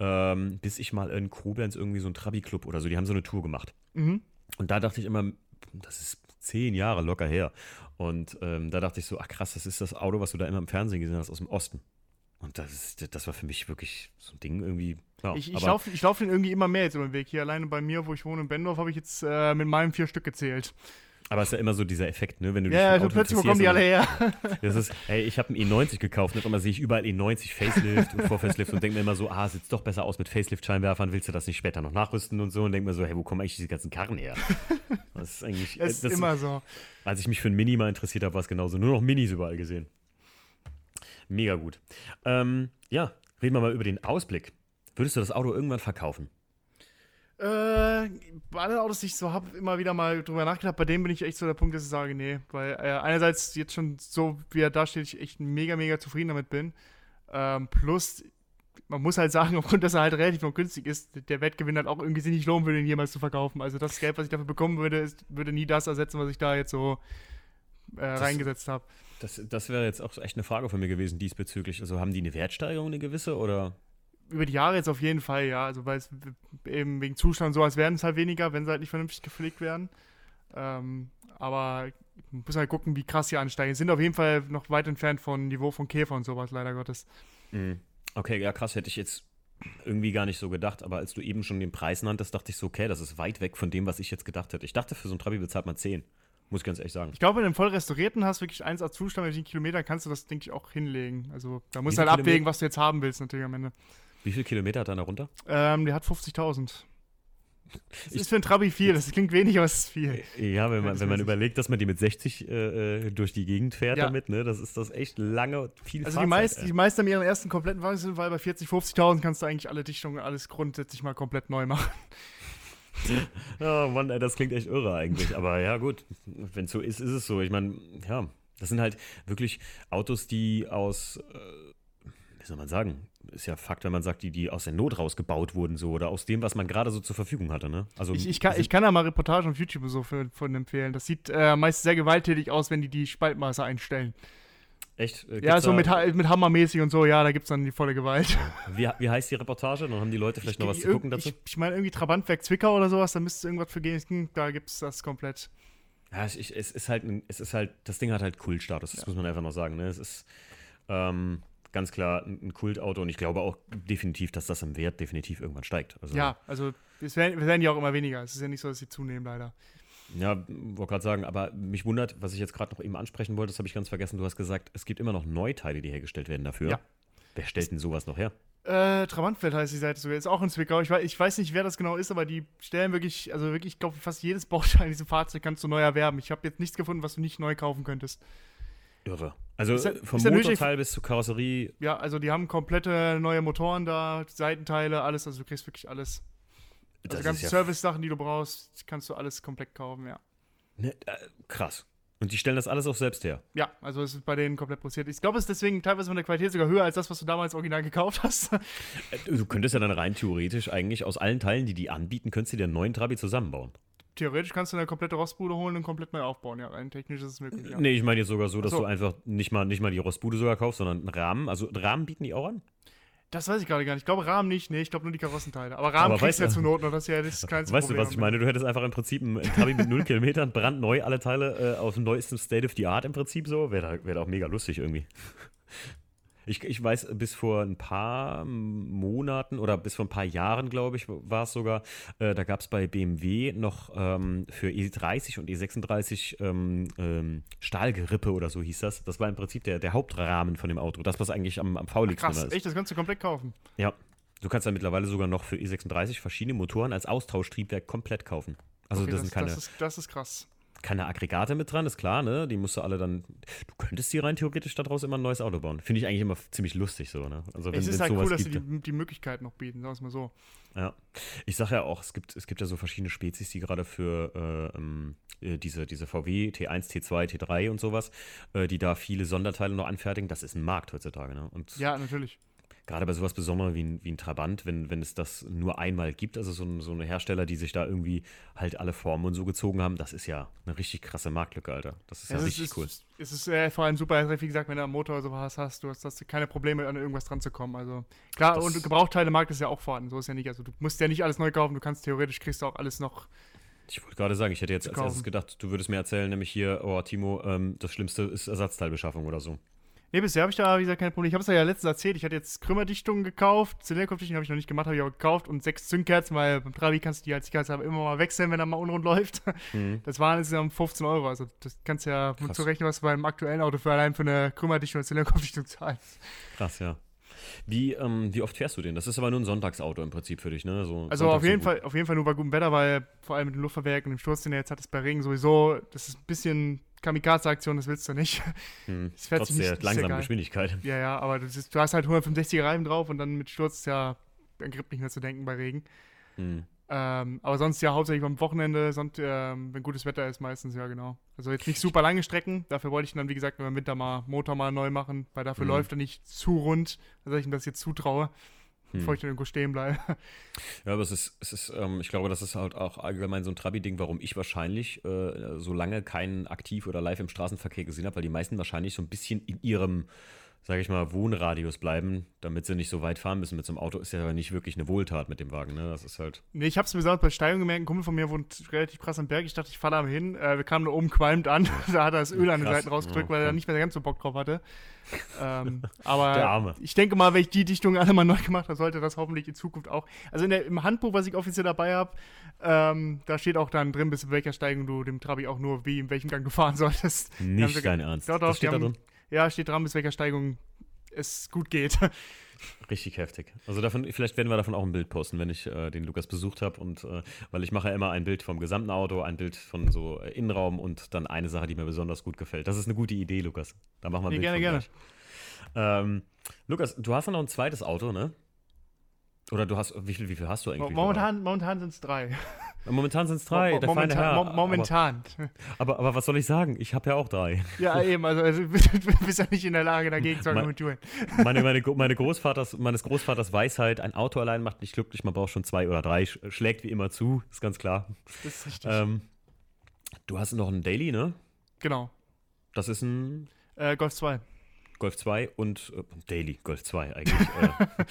ähm, bis ich mal in Koblenz irgendwie so ein Trabi-Club oder so, die haben so eine Tour gemacht. Mhm. Und da dachte ich immer, das ist zehn Jahre locker her. Und ähm, da dachte ich so, ach krass, das ist das Auto, was du da immer im Fernsehen gesehen hast, aus dem Osten. Und das, ist, das war für mich wirklich so ein Ding irgendwie. Ja, Ich, ich laufe ich lauf den irgendwie immer mehr jetzt über den Weg. Hier alleine bei mir, wo ich wohne in Bendorf, habe ich jetzt äh, mit meinem vier Stück gezählt. Aber es ist ja immer so dieser Effekt, ne? Wenn du dich Ja, für ja, plötzlich, wo kommen die alle her? und- Das ist, ey, ich habe einen E90 gekauft und auf einmal sehe ich überall E90 Facelift und Vorfacelift und denke mir immer so, ah, sieht doch besser aus mit Facelift-Scheinwerfern, willst du das nicht später noch nachrüsten und so? Und denke mir so, hey, wo kommen eigentlich diese ganzen Karren her? Das ist eigentlich, Es ist das, immer so. als ich mich für ein Mini mal interessiert habe, war es genauso. Nur noch Minis überall gesehen. Mega gut. Ähm, ja, reden wir mal über den Ausblick. Würdest du das Auto irgendwann verkaufen? Äh, bei anderen Autos, die ich so habe, immer wieder mal drüber nachgedacht. Bei dem bin ich echt so der Punkt, dass ich sage, nee. Weil äh, einerseits jetzt schon so, wie er da steht, ich echt mega, mega zufrieden damit bin. Ähm, plus, man muss halt sagen, aufgrund, dass er halt relativ noch günstig ist, der Wettgewinn halt auch irgendwie sich nicht lohnen würde, ihn jemals zu verkaufen. Also das Geld, was ich dafür bekommen würde, ist, würde nie das ersetzen, was ich da jetzt so äh, reingesetzt habe. Das, das wäre jetzt auch echt eine Frage von mir gewesen diesbezüglich. Also haben die eine Wertsteigerung, eine gewisse, oder? Über die Jahre jetzt auf jeden Fall, ja. Also weil es eben wegen Zustand und sowas werden es halt weniger, wenn sie halt nicht vernünftig gepflegt werden. Ähm, aber man muss halt gucken, wie krass die ansteigen. Sind auf jeden Fall noch weit entfernt von Niveau von Käfer und sowas, leider Gottes. Mhm. Okay, ja krass, hätte ich jetzt irgendwie gar nicht so gedacht, aber als du eben schon den Preis nanntest, dachte ich so, okay, das ist weit weg von dem, was ich jetzt gedacht hätte. Ich dachte, für so ein Trabi bezahlt man 10. Muss ich ganz ehrlich sagen. Ich glaube, wenn du einen voll restaurierten hast, wirklich 1A Zustand mit den Kilometern, kannst du das, denke ich, auch hinlegen. Also da musst du halt abwägen, Kilometer? was du jetzt haben willst, natürlich am Ende. Wie viele Kilometer hat er da runter? Ähm, der hat 50.000. Das Ich- ist für ein Trabi viel, das klingt wenig, aber es ist viel. Ja, wenn man, wenn man überlegt, dass man die mit 60 äh, äh, durch die Gegend fährt Ja. damit, ne, das ist das echt lange, viel Also die, Fahrzeit, meist, ey. die meisten haben ihren ersten kompletten Wagen sind, weil bei 40, 50.000 kannst du eigentlich alle Dichtungen, alles grundsätzlich mal komplett neu machen. Oh Mann, ey, das klingt echt irre eigentlich. Aber ja, gut, wenn es so ist, ist es so. Ich meine, ja, das sind halt wirklich Autos, die aus, äh, wie soll man sagen, ist ja Fakt, wenn man sagt, die, die aus der Not rausgebaut wurden, so oder aus dem, was man gerade so zur Verfügung hatte, ne? Also Ich, ich, kann, ich kann da mal Reportagen auf YouTube so für, von empfehlen. Das sieht äh, meist sehr gewalttätig aus, wenn die die Spaltmaße einstellen. echt. Äh, Ja, so mit, Ha- mit Hammermäßig und so, ja, da gibt es dann die volle Gewalt. Wie, wie heißt die Reportage? Dann haben die Leute vielleicht noch was Ich- zu gucken dazu. Ich, ich meine, irgendwie Trabantwerk Zwickau oder sowas, da müsste irgendwas für gehen. Da gibt es das komplett. Ja, ich, ich, es ist halt, es ist halt, das Ding hat halt Kultstatus, das muss man einfach noch sagen. Ne? Es ist ähm, ganz klar ein, Kultauto und ich glaube auch definitiv, dass das im Wert definitiv irgendwann steigt. Also, Ja, also es werden, es werden ja auch immer weniger. Es ist ja nicht so, dass sie zunehmen, leider. Ja, wollte gerade sagen, aber mich wundert, was ich jetzt gerade noch eben ansprechen wollte, das habe ich ganz vergessen. Du hast gesagt, es gibt immer noch Neuteile, die hergestellt werden dafür. Ja. Wer stellt denn sowas noch her? Äh, Trabantfeld heißt die Seite sogar. Ist auch in Zwickau. Ich weiß, ich weiß nicht, wer das genau ist, aber die stellen wirklich, also wirklich, ich glaube, fast jedes Bauteil in diesem Fahrzeug kannst du neu erwerben. Ich habe jetzt nichts gefunden, was du nicht neu kaufen könntest. Irre. Also Ist vom ist Motorteil bis zur Karosserie. Ja, also die haben komplette neue Motoren da, Seitenteile, alles, also du kriegst wirklich alles. Also Das ganze ist ja Service-Sachen, die du brauchst, kannst du alles komplett kaufen, ja. ne, äh, krass. Und die stellen das alles auch selbst her. Ja, also es ist bei denen komplett passiert. Ich glaube, es ist deswegen teilweise von der Qualität sogar höher als das, was du damals original gekauft hast. Äh, Du könntest ja dann rein theoretisch eigentlich aus allen Teilen, die die anbieten, könntest du dir einen neuen Trabi zusammenbauen. Theoretisch kannst du eine komplette Rostbude holen und komplett neu aufbauen. Ja, rein technisch ist es möglich. Ja. Nee, ich meine jetzt sogar so, dass so. du einfach nicht mal, nicht mal die Rostbude sogar kaufst, sondern einen Rahmen. Also Rahmen bieten die auch an? Das weiß ich gerade gar nicht. Ich glaube, Rahmen nicht. Nee, ich glaube nur die Karossenteile. Aber Rahmen Aber kriegst du ja weißt zu du- Not noch. Das ist ja das kleinste weißt Problem. du, was ich meine? Du hättest einfach im Prinzip einen Trabi mit 0 Kilometern, brandneu alle Teile äh, aus dem neuesten State of the Art im Prinzip so. Wäre wär da auch mega lustig irgendwie. Ich, ich weiß, bis vor ein paar Monaten oder bis vor ein paar Jahren, glaube ich, war es sogar, äh, da gab es bei BMW noch ähm, für E30 und E36 ähm, ähm, Stahlgerippe oder so hieß das. Das war im Prinzip der, der Hauptrahmen von dem Auto. Das, was eigentlich am, am V-Licht Krass, drin ist. echt, das kannst du komplett kaufen. Ja. Du kannst ja mittlerweile sogar noch für E36 verschiedene Motoren als Austauschtriebwerk komplett kaufen. Also Okay, das, sind keine, das, ist, das ist krass. Keine Aggregate mit dran, ist klar, ne? Die musst du alle dann. Du könntest dir rein theoretisch daraus immer ein neues Auto bauen. Finde ich eigentlich immer ziemlich lustig so, ne? Also wenn es ist halt cool, dass sie die, die Möglichkeit noch bieten, sagen wir es mal so. Ja. Ich sage ja auch, es gibt, es gibt ja so verschiedene Spezies, die gerade für äh, ähm, äh, diese, diese VW T1, T2, T3 und sowas, äh, die da viele Sonderteile noch anfertigen. Das ist ein Markt heutzutage, ne? Und Ja, natürlich. Gerade bei sowas Besonderem wie ein, wie ein Trabant, wenn, wenn es das nur einmal gibt, also so, ein, so eine Hersteller, die sich da irgendwie halt alle Formen und so gezogen haben, das ist ja eine richtig krasse Marktlücke, Alter. Das ist ja, es richtig ist, cool. Es ist äh, vor allem super, wie gesagt, wenn du am Motor sowas hast, du hast, hast keine Probleme, an irgendwas dran zu kommen. Also klar, Das- und Gebrauchteilemarkt ist ja auch vorhanden, so ist ja nicht. Also du musst ja nicht alles neu kaufen, du kannst theoretisch kriegst du auch alles noch. Ich wollte gerade sagen, ich hätte jetzt als erstes gedacht, du würdest mir erzählen, nämlich hier, oh Timo, ähm, das Schlimmste ist Ersatzteilbeschaffung oder so. Nee, bisher habe ich da, wie gesagt, kein Problem. Ich habe es ja letztens erzählt, ich hatte jetzt Krümmerdichtungen gekauft, Zylinderkopfdichtung habe ich noch nicht gemacht, habe ich aber gekauft und sechs Zündkerzen, weil beim Trabi kannst du die als Sicherheitshalber immer mal wechseln, wenn er mal unrund läuft. Mhm. Das waren insgesamt 15 Euro, also das kannst du ja Krass. zu rechnen, was du beim aktuellen Auto für allein für eine Krümmerdichtung oder Zylinderkopfdichtung zahlst. Krass, ja. Wie, ähm, wie oft fährst du den? Das ist aber nur ein Sonntagsauto im Prinzip für dich, ne? So Also auf jeden Fall, auf jeden Fall nur bei gutem Wetter, weil vor allem mit dem Luftverwerk und dem Sturz, den er jetzt hat, ist bei Regen sowieso, das ist ein bisschen Kamikaze-Aktion, das willst du nicht. Hm. Das fährt Trotz sich nicht- der langsamen. Geschwindigkeit. Ja, ja, aber ist, du hast halt 165er Reifen drauf und dann mit Sturz ist ja an Grip nicht mehr zu denken bei Regen. Hm. Ähm, aber sonst ja hauptsächlich am Wochenende, sonst, ähm, wenn gutes Wetter ist, meistens, ja genau. Also jetzt nicht super lange Strecken, dafür wollte ich dann, wie gesagt, im Winter mal Motor mal neu machen, weil dafür Mhm. läuft er nicht zu rund, dass ich ihm das jetzt zutraue, Hm. bevor ich dann irgendwo stehen bleibe. Ja, aber es ist, es ist ähm, ich glaube, das ist halt auch allgemein so ein Trabi-Ding, warum ich wahrscheinlich äh, so lange keinen aktiv oder live im Straßenverkehr gesehen habe, weil die meisten wahrscheinlich so ein bisschen in ihrem, sage ich mal, Wohnradius bleiben, damit sie nicht so weit fahren müssen mit so einem Auto. Ist ja aber nicht wirklich eine Wohltat mit dem Wagen, ne? Das ist halt. Nee, ich hab's mir besonders bei Steigung gemerkt, ein Kumpel von mir wohnt relativ krass am Berg, ich dachte, ich da mal hin, äh, wir kamen da oben qualmt an, da hat er das Öl an den. Seiten rausgedrückt, Ja, weil er nicht mehr ganz so Bock drauf hatte. ähm, aber Der Arme. ich denke mal, wenn ich die Dichtungen alle mal neu gemacht habe, sollte das hoffentlich in Zukunft auch. Also in der, im Handbuch, was ich offiziell dabei habe, ähm, da steht auch dann drin, bis in welcher Steigung du dem Trabi auch nur wie in welchem Gang du fahren solltest. Nicht dein Ernst. Doch, doch, das steht da drin. Ja, steht dran, bis welcher Steigung es gut geht. Richtig heftig. Also davon, vielleicht werden wir davon auch ein Bild posten, wenn ich äh, den Lukas besucht habe und äh, weil ich mache ja immer ein Bild vom gesamten Auto, ein Bild von so äh, Innenraum und dann eine Sache, die mir besonders gut gefällt. Das ist eine gute Idee, Lukas. Da machen wir ein Nee, Bild gerne, gerne. Ähm, Lukas, du hast noch ein zweites Auto, ne? Oder du hast, wie viel, wie viel hast du eigentlich? Momentan, momentan sind es drei. Momentan sind es drei, Mo- der momentan, Herr. mo- momentan. Aber, aber, aber was soll ich sagen? Ich habe ja auch drei. Ja, eben, also, also du bist ja nicht in der Lage, dagegen zu argumentieren. Meine, meine, meine Großvaters, meines Großvaters Weisheit, ein Auto allein macht nicht glücklich, man braucht schon zwei oder drei, sch- schlägt wie immer zu, ist ganz klar. Das ist richtig. Ähm, du hast noch einen Daily, ne? genau. Das ist ein Äh, Golf 2. Golf 2 und äh, Daily, Golf 2 eigentlich. äh.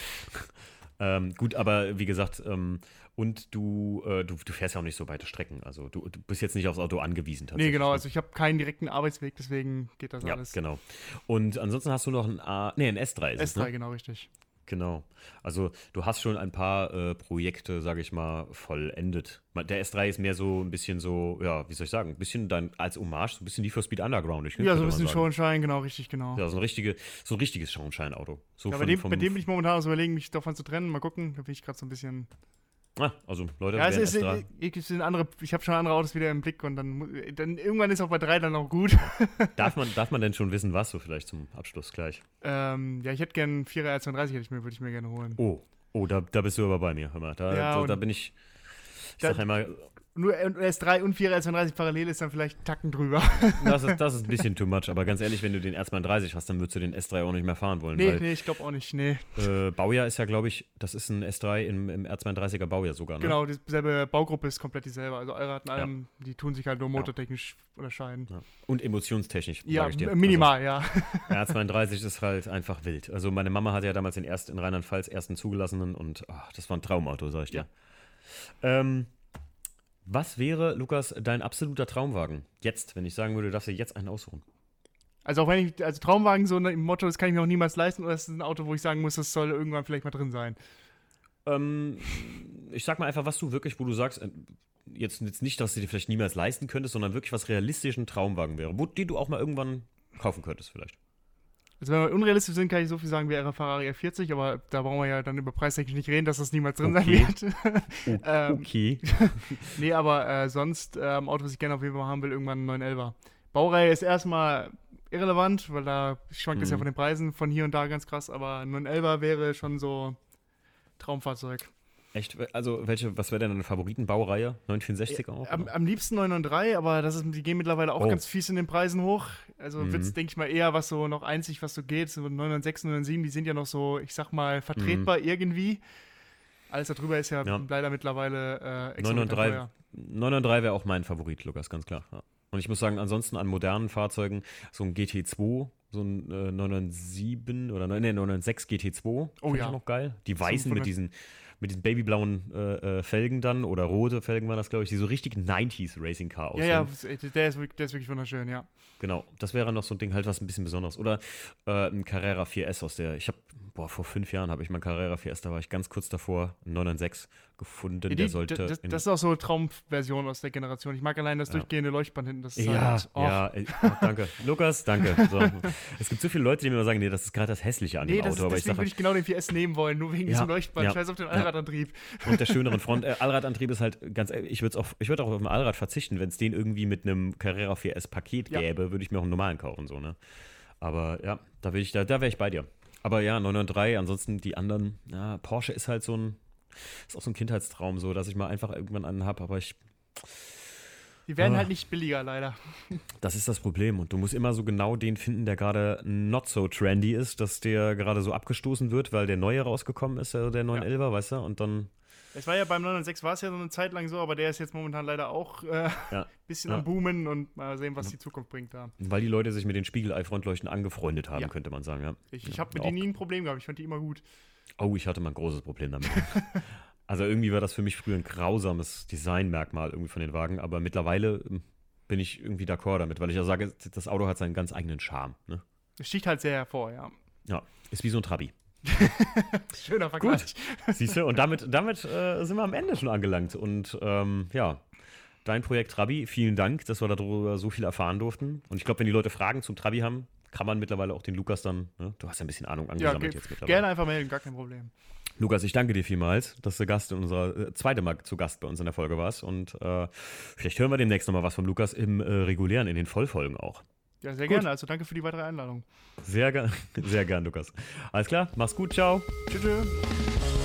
Ähm, gut, aber wie gesagt, ähm, und du, äh, du, du fährst ja auch nicht so weite Strecken. Also du, du bist jetzt nicht aufs Auto angewiesen Nee, tatsächlich. genau, ne? also ich habe keinen direkten Arbeitsweg, deswegen geht das Ja, alles. genau. Und ansonsten hast du noch ein A, nee, ein S3 ist es, S3, ne? genau, richtig. Genau. Also du hast schon ein paar äh, Projekte, sage ich mal, vollendet. Der S3 ist mehr so ein bisschen so, ja, wie soll ich sagen, ein bisschen dann als Hommage, so ein bisschen die für Speed Underground. Ich, Ja, so ein bisschen. Schonschein, genau, richtig, genau. Ja, so ein, richtige, so ein richtiges Schornstein-Auto. So Ja, bei, von- dem, vom- bei dem bin ich momentan aus überlegen, mich davon zu trennen. Mal gucken, da bin ich gerade so ein bisschen Ah, also Leute, Ja, es ist, S3 ich, ich, andere, ich habe schon andere Autos wieder im Blick und dann, dann irgendwann ist auch bei 3 dann auch gut. darf, man, darf man denn schon wissen, was so vielleicht zum Abschluss gleich? ähm, ja, ich hätte gern einen 4er R32, hätte ich mir, würde ich mir gerne holen. Oh, oh, da, da bist du aber bei mir. Hör mal, da, Ja, da, da bin ich. Ich Da- sag einmal, Nur S3 und 4er R32 parallel ist dann vielleicht Tacken drüber. das ist, das ist ein bisschen too much, aber ganz ehrlich, wenn du den R32 hast, dann würdest du den S3 auch nicht mehr fahren wollen. nee, weil nee, ich glaube auch nicht. Nee. Äh, Baujahr ist ja, glaube ich, das ist ein S3 im, im R32er Baujahr sogar, ne? Genau, dieselbe Baugruppe ist komplett dieselbe. Also Allrad und allem, die tun sich halt nur motortechnisch unterscheiden. Ja. Und emotionstechnisch, Ja, sag ich dir. minimal, ja. Also, R32 ist halt einfach wild. Also meine Mama hatte ja damals den erst in Rheinland-Pfalz ersten zugelassenen und ach, das war ein Traumauto, sag ich dir. Ähm, was wäre, Lukas, dein absoluter Traumwagen? Jetzt, wenn ich sagen würde, du darfst dir jetzt einen aussuchen. Also auch wenn ich, also Traumwagen so im Motto, das kann ich mir auch niemals leisten, oder das ist ein Auto, wo ich sagen muss, das soll irgendwann vielleicht mal drin sein. Ähm, ich sag mal einfach, was du wirklich, wo du sagst, äh, jetzt, jetzt nicht, dass du dir vielleicht niemals leisten könntest, sondern wirklich was realistischen Traumwagen wäre, wo, den du auch mal irgendwann kaufen könntest vielleicht. Also wenn wir unrealistisch sind, kann ich so viel sagen, wäre Ferrari F40, aber da brauchen wir ja dann über preistechnisch nicht reden, dass das niemals drin Okay. sein wird. ähm, Okay. nee, aber äh, sonst, ähm, Auto, was ich gerne auf jeden Fall haben will, irgendwann ein 911er. Baureihe ist erstmal irrelevant, weil da schwankt es ja Mhm. von den Preisen von hier und da ganz krass, aber ein 911er wäre schon so Traumfahrzeug. Echt? Also, welche, was wäre denn deine Favoritenbaureihe? 964 auch? Am, am liebsten 993, aber das ist, die gehen mittlerweile auch Oh. ganz fies in den Preisen hoch. Also Mhm. wird's, denke ich mal, eher was so noch einzig, was so geht. So 996, 997, die sind ja noch so, ich sag mal, vertretbar irgendwie. Alles darüber ist ja, Mhm. Ja. leider mittlerweile äh, exorbitant 993 teuer. 993 wäre auch mein Favorit, Lukas, ganz klar. Ja. Und ich muss sagen, ansonsten an modernen Fahrzeugen, so ein GT2, so ein äh, 997 oder nee, 996 GT2, Oh ja. auch noch geil. Die weißen mit diesen, mit diesen babyblauen äh, äh, Felgen dann oder rote Felgen waren das, glaube ich, die so richtig 90s Racing Car Ja, aussehen. ja, der ist, wirklich- der ist wirklich wunderschön, ja. Genau, das wäre noch so ein Ding halt was ein bisschen Besonderes. Oder äh, ein Carrera 4S aus der, ich habe, boah, vor fünf Jahren habe ich mal einen Carrera 4S, da war ich ganz kurz davor, einen 996 gefunden, Ja, der die, sollte das, das ist auch so eine Traumversion aus der Generation. Ich mag allein das Ja. durchgehende Leuchtband hinten. Das ist Ja, halt, oh. ja, ey, oh, danke. Lukas, danke. So. Es gibt so viele Leute, die mir immer sagen, nee, das ist gerade das Hässliche an Nee, dem Auto. ist, aber ich deswegen sage, würde ich genau den 4S nehmen wollen, nur wegen Ja, diesem Leuchtband. Scheiß auf den. Allradantrieb. und der schöneren Front. Äh, Allradantrieb ist halt ganz, ehrlich, ich würde auch, ich würde auch auf ein Allrad verzichten, wenn es den irgendwie mit einem Carrera 4S Paket gäbe, würde ich mir auch einen normalen kaufen, so, ne? Aber ja, da will ich, da, da wäre ich bei dir. Aber ja, 993, ansonsten die anderen, ja, Porsche ist halt so ein, ist auch so ein Kindheitstraum, so, dass ich mal einfach irgendwann einen habe, aber ich, Die werden Ah. halt nicht billiger, leider. Das ist das Problem. Und du musst immer so genau den finden, der gerade not so trendy ist, dass der gerade so abgestoßen wird, weil der neue rausgekommen ist, der 911er, weißt du? Und dann, Es war ja beim 906 war es ja so eine Zeit lang so, aber der ist jetzt momentan leider auch ein äh, Ja. bisschen Ja. am Boomen und mal sehen, was die Zukunft bringt da. weil die Leute sich mit den Spiegelei-Frontleuchten angefreundet haben, könnte man sagen, ja. Ich, ich habe mit denen nie ein Problem gehabt. Ich fand die immer gut. Oh, ich hatte mal ein großes Problem damit. also irgendwie war das für mich früher ein grausames Designmerkmal irgendwie von den Wagen, aber mittlerweile ähm, bin ich irgendwie d'accord damit, weil ich ja sage, das Auto hat seinen ganz eigenen Charme. Ne? Es sticht halt sehr hervor, ja. Ja, ist wie so ein Trabi. Schöner Vergleich. Siehst du, und damit, damit äh, sind wir am Ende schon angelangt. Und ähm, ja, dein Projekt Trabi, vielen Dank, dass wir darüber so viel erfahren durften. Und ich glaube, wenn die Leute Fragen zum Trabi haben, kann man mittlerweile auch den Lukas dann, ne? du hast ja ein bisschen Ahnung Ja, angesammelt ge jetzt mittlerweile. gerne einfach melden, gar kein Problem. Lukas, ich danke dir vielmals, dass du Gast in unserer, äh, zweite Mal zu Gast bei uns in der Folge warst. Und äh, vielleicht hören wir demnächst nochmal was vom Lukas im äh, regulären, in den Vollfolgen auch. Ja, sehr Gut. gerne. Also danke für die weitere Einladung. Sehr, sehr gern, Lukas. Alles klar, mach's gut, ciao. Tschüss. tschüss.